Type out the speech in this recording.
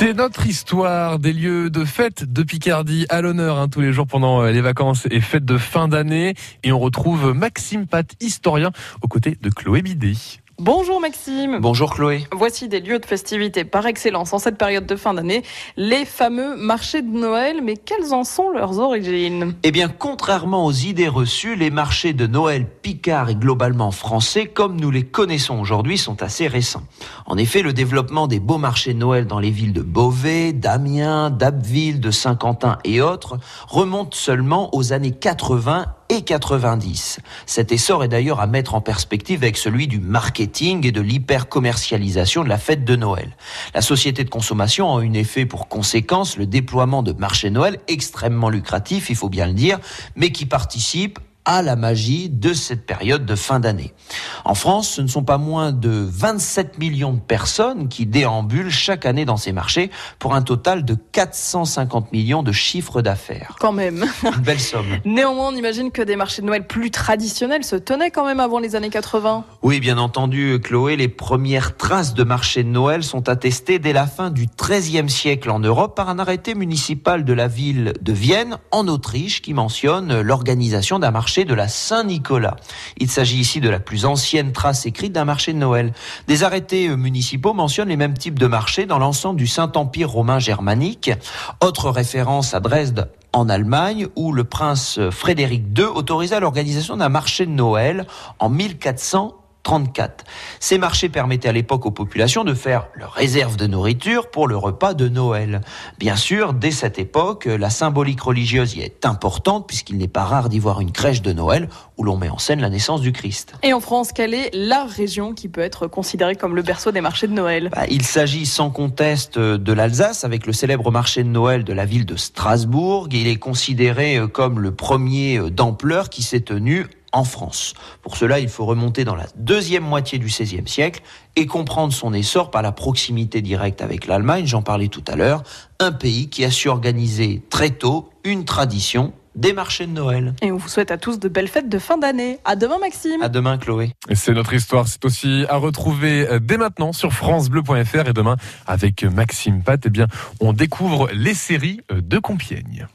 C'est notre histoire des lieux de fête de Picardie à l'honneur hein, tous les jours pendant euh, les vacances et fêtes de fin d'année. Et on retrouve Maxime Pat, historien, aux côtés de Chloé Bidet. Bonjour Maxime. Bonjour Chloé. Voici des lieux de festivité par excellence en cette période de fin d'année, les fameux marchés de Noël. Mais quelles en sont leurs origines? Eh bien, contrairement aux idées reçues, les marchés de Noël picards et globalement français, comme nous les connaissons aujourd'hui, sont assez récents. En effet, le développement des beaux marchés de Noël dans les villes de Beauvais, d'Amiens, d'Abbeville, de Saint-Quentin et autres remonte seulement aux années 80 et 90. Cet essor est d'ailleurs à mettre en perspective avec celui du marketing et de l'hyper-commercialisation de la fête de Noël. La société de consommation a une effet pour conséquence le déploiement de marchés Noël extrêmement lucratifs, il faut bien le dire, mais qui participent à la magie de cette période de fin d'année. En France, ce ne sont pas moins de 27 millions de personnes qui déambulent chaque année dans ces marchés pour un total de 450 millions de chiffres d'affaires. Quand même. Une belle somme. Néanmoins, on imagine que des marchés de Noël plus traditionnels se tenaient quand même avant les années 80. Oui, bien entendu, Chloé, les premières traces de marchés de Noël sont attestées dès la fin du XIIIe siècle en Europe par un arrêté municipal de la ville de Vienne, en Autriche, qui mentionne l'organisation d'un marché de la Saint-Nicolas. Il s'agit ici de la plus ancienne trace écrite d'un marché de Noël. Des arrêtés euh, municipaux mentionnent les mêmes types de marchés dans l'ensemble du Saint-Empire romain germanique. Autre référence à Dresde en Allemagne où le prince Frédéric II autorisa l'organisation d'un marché de Noël en 1400 34. Ces marchés permettaient à l'époque aux populations de faire leur réserve de nourriture pour le repas de Noël. Bien sûr, dès cette époque, la symbolique religieuse y est importante puisqu'il n'est pas rare d'y voir une crèche de Noël où l'on met en scène la naissance du Christ. Et en France, quelle est la région qui peut être considérée comme le berceau des marchés de Noël? Bah, Il s'agit sans conteste de l'Alsace avec le célèbre marché de Noël de la ville de Strasbourg. Il est considéré comme le premier d'ampleur qui s'est tenu en France. Pour cela, il faut remonter dans la deuxième moitié du XVIe siècle et comprendre son essor par la proximité directe avec l'Allemagne, j'en parlais tout à l'heure, un pays qui a su organiser très tôt une tradition des marchés de Noël. Et on vous souhaite à tous de belles fêtes de fin d'année. À demain Maxime. À demain Chloé. C'est notre histoire, c'est aussi à retrouver euh, dès maintenant sur francebleu.fr et demain avec Maxime Pat, eh bien, on découvre les séries euh, de Compiègne.